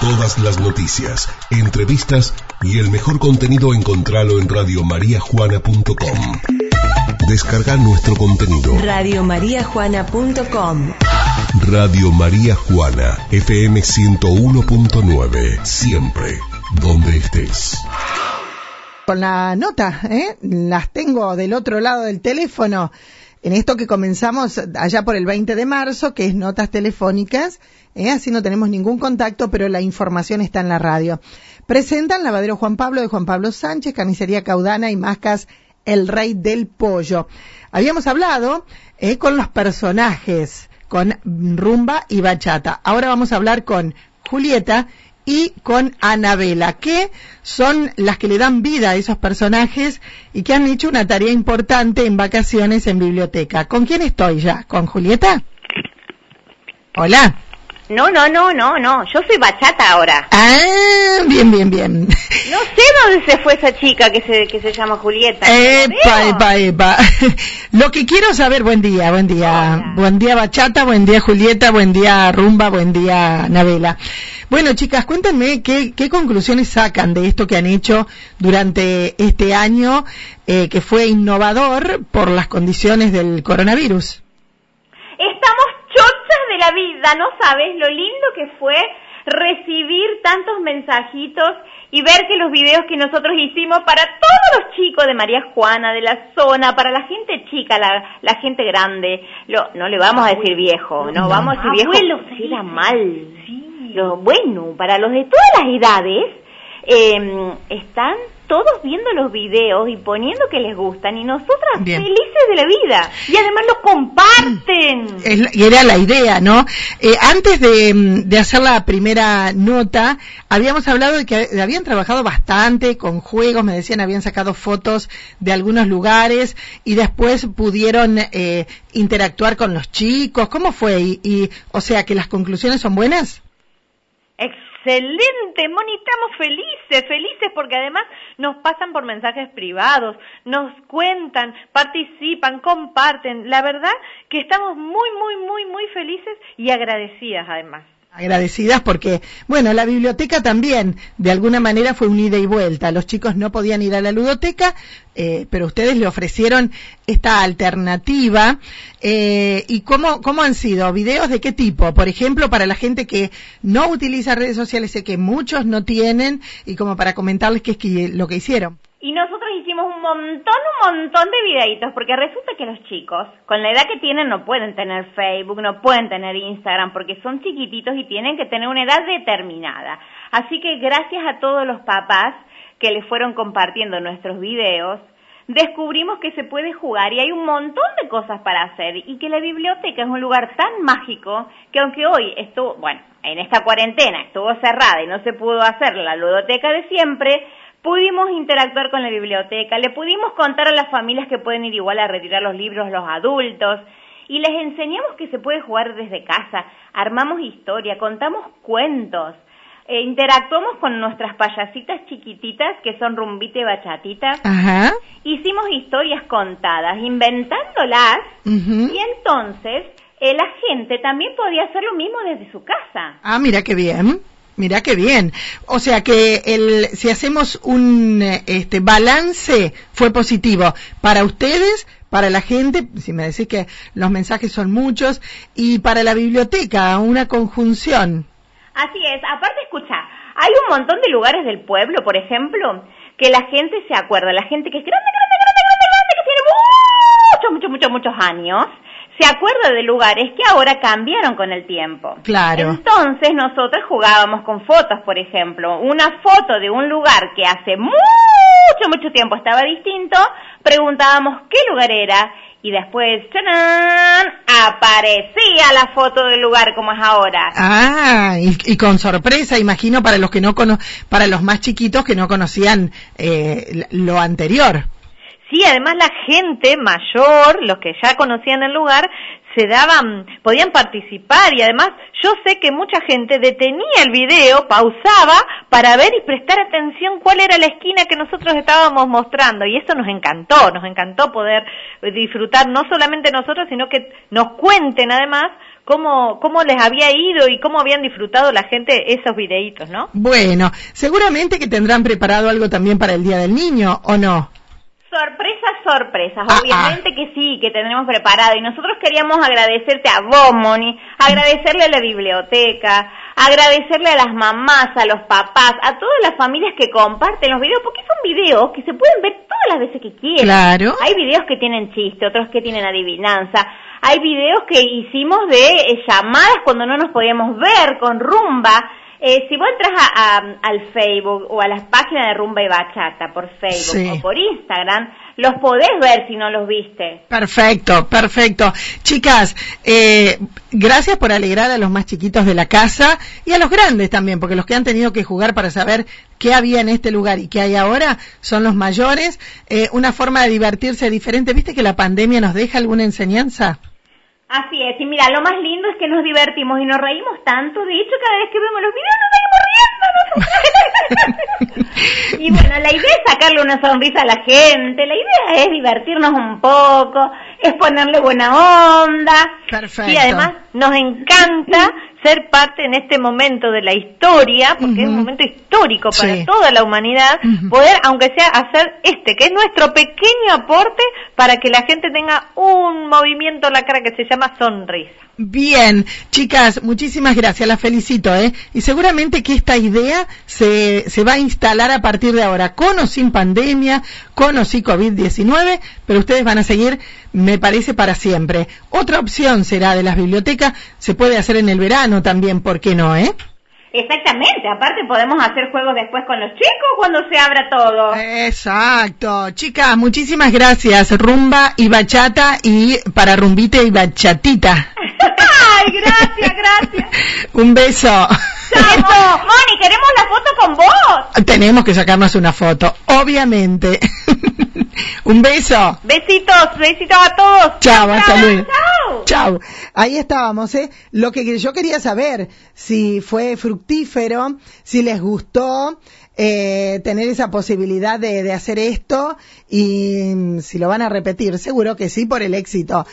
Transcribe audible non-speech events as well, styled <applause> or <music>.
Todas las noticias, entrevistas y el mejor contenido encontralo en radiomariajuana.com. Descarga nuestro contenido. Radiomariajuana.com Radio María Juana, FM 101.9. Siempre, donde estés. Con la nota, ¿eh? Las tengo del otro lado del teléfono. En esto que comenzamos allá por el 20 de marzo, que es notas telefónicas, ¿eh? así no tenemos ningún contacto, pero la información está en la radio. Presentan Lavadero Juan Pablo de Juan Pablo Sánchez, Carnicería Caudana y Mascas El Rey del Pollo. Habíamos hablado ¿eh? con los personajes, con rumba y bachata. Ahora vamos a hablar con Julieta y con Anabela, que son las que le dan vida a esos personajes y que han hecho una tarea importante en vacaciones en biblioteca. ¿Con quién estoy ya? ¿Con Julieta? Hola. No, no, no, no, no. Yo soy bachata ahora. Ah, bien, bien, bien. No sé dónde se fue esa chica que se, que se llama Julieta. Epa, epa, epa. Lo que quiero saber, buen día, buen día. Hola. Buen día bachata, buen día Julieta, buen día rumba, buen día Navela. Bueno, chicas, cuéntenme qué, qué conclusiones sacan de esto que han hecho durante este año, eh, que fue innovador por las condiciones del coronavirus. La vida, ¿no sabes lo lindo que fue recibir tantos mensajitos y ver que los videos que nosotros hicimos para todos los chicos de María Juana, de la zona, para la gente chica, la, la gente grande, lo, no le vamos a decir viejo, no, vamos a decir viejo, Abuelo, porque era mal. Lo, bueno, para los de todas las edades, eh, están todos viendo los videos y poniendo que les gustan y nosotras Bien. felices de la vida y además lo comparten. La- y era la idea, ¿no? Eh, antes de, mm, de hacer la primera nota, habíamos hablado de que habían trabajado bastante con juegos, me decían, habían sacado fotos de algunos lugares y después pudieron eh, interactuar con los chicos. ¿Cómo fue? Y, y, o sea, que las conclusiones son buenas. Excelente, Moni, estamos felices, felices porque además nos pasan por mensajes privados, nos cuentan, participan, comparten. La verdad que estamos muy, muy, muy, muy felices y agradecidas además. Agradecidas porque, bueno, la biblioteca también, de alguna manera, fue un ida y vuelta. Los chicos no podían ir a la ludoteca, eh, pero ustedes le ofrecieron esta alternativa. Eh, ¿Y cómo, cómo han sido? ¿Videos de qué tipo? Por ejemplo, para la gente que no utiliza redes sociales, sé que muchos no tienen, y como para comentarles qué es lo que hicieron. Un montón, un montón de videitos, porque resulta que los chicos, con la edad que tienen, no pueden tener Facebook, no pueden tener Instagram, porque son chiquititos y tienen que tener una edad determinada. Así que gracias a todos los papás que les fueron compartiendo nuestros videos, descubrimos que se puede jugar y hay un montón de cosas para hacer y que la biblioteca es un lugar tan mágico que aunque hoy estuvo, bueno, en esta cuarentena estuvo cerrada y no se pudo hacer la ludoteca de siempre, pudimos interactuar con la biblioteca, le pudimos contar a las familias que pueden ir igual a retirar los libros los adultos y les enseñamos que se puede jugar desde casa, armamos historia, contamos cuentos, eh, interactuamos con nuestras payasitas chiquititas que son rumbita y bachatita, Ajá. hicimos historias contadas, inventándolas y entonces eh, la gente también podía hacer lo mismo desde su casa. Ah, mira qué bien. Mira qué bien. O sea que el, si hacemos un este, balance fue positivo para ustedes, para la gente, si me decís que los mensajes son muchos, y para la biblioteca, una conjunción. Así es, aparte escucha, hay un montón de lugares del pueblo, por ejemplo, que la gente se acuerda, la gente que es grande, grande, grande, grande, grande, que tiene muchos, muchos, muchos, muchos años, se acuerda de lugares que ahora cambiaron con el tiempo. Claro. Entonces nosotros jugábamos con fotos, por ejemplo, una foto de un lugar que hace mucho, mucho tiempo estaba distinto, preguntábamos qué lugar era y después, ¡chanán!, aparecía la foto del lugar como es ahora. Ah, y, y con sorpresa, imagino, para los que no cono para los más chiquitos que no conocían eh, lo anterior. Sí, además la gente mayor, los que ya conocían el lugar, se daban, podían participar y además yo sé que mucha gente detenía el video, pausaba para ver y prestar atención cuál era la esquina que nosotros estábamos mostrando y eso nos encantó, nos encantó poder disfrutar no solamente nosotros, sino que nos cuenten además cómo, cómo les había ido y cómo habían disfrutado la gente esos videitos, ¿no? Bueno, seguramente que tendrán preparado algo también para el Día del Niño, ¿o no? Sorpresas. Ah, Obviamente ah. que sí, que tendremos preparado. Y nosotros queríamos agradecerte a vos, Moni, agradecerle a la biblioteca, agradecerle a las mamás, a los papás, a todas las familias que comparten los videos, porque son videos que se pueden ver todas las veces que quieran. Claro. Hay videos que tienen chiste, otros que tienen adivinanza. Hay videos que hicimos de eh, llamadas cuando no nos podíamos ver con rumba. Eh, si vos entras a, al Facebook o a las páginas de Rumba y Bachata por Facebook o por Instagram, los podés ver si no los viste. Perfecto, perfecto. Chicas, eh, gracias por alegrar a los más chiquitos de la casa y a los grandes también, porque los que han tenido que jugar para saber qué había en este lugar y qué hay ahora son los mayores. Eh, una forma de divertirse diferente. ¿Viste que la pandemia nos deja alguna enseñanza? Así es, y mira, lo más lindo es que nos divertimos y nos reímos tanto, de hecho cada vez que vemos los videos nos seguimos riendo. <laughs> y bueno, la idea es sacarle una sonrisa a la gente, la idea es divertirnos un poco, es ponerle buena onda. Perfecto. Y además nos encanta ser parte en este momento de la historia, porque es un momento histórico para toda la humanidad, poder, aunque sea, hacer este, que es nuestro pequeño aporte para que la gente tenga un movimiento en la cara que se llama sonrisa. Bien, chicas, muchísimas gracias, las felicito, ¿eh? Y seguramente que esta idea se, se va a instalar a partir de ahora, con o sin pandemia, con o sin COVID-19, pero ustedes van a seguir, me parece, para siempre. Otra opción será de las bibliotecas, se puede hacer en el verano también, ¿por qué no, eh? Exactamente, aparte podemos hacer juegos después con los chicos cuando se abra todo. Exacto. Chicas, muchísimas gracias. Rumba y bachata y para rumbite y bachatita. <laughs> Ay, gracias, gracias. Un beso. <laughs> Moni, queremos la foto con vos. Tenemos que sacarnos una foto, obviamente. <laughs> Un beso. Besitos, besitos a todos. Chao, hasta luego. Chao. Chao. Ahí estábamos, ¿eh? Lo que yo quería saber, si fue fructífero, si les gustó, eh, tener esa posibilidad de, de hacer esto y mm, si lo van a repetir, seguro que sí por el éxito.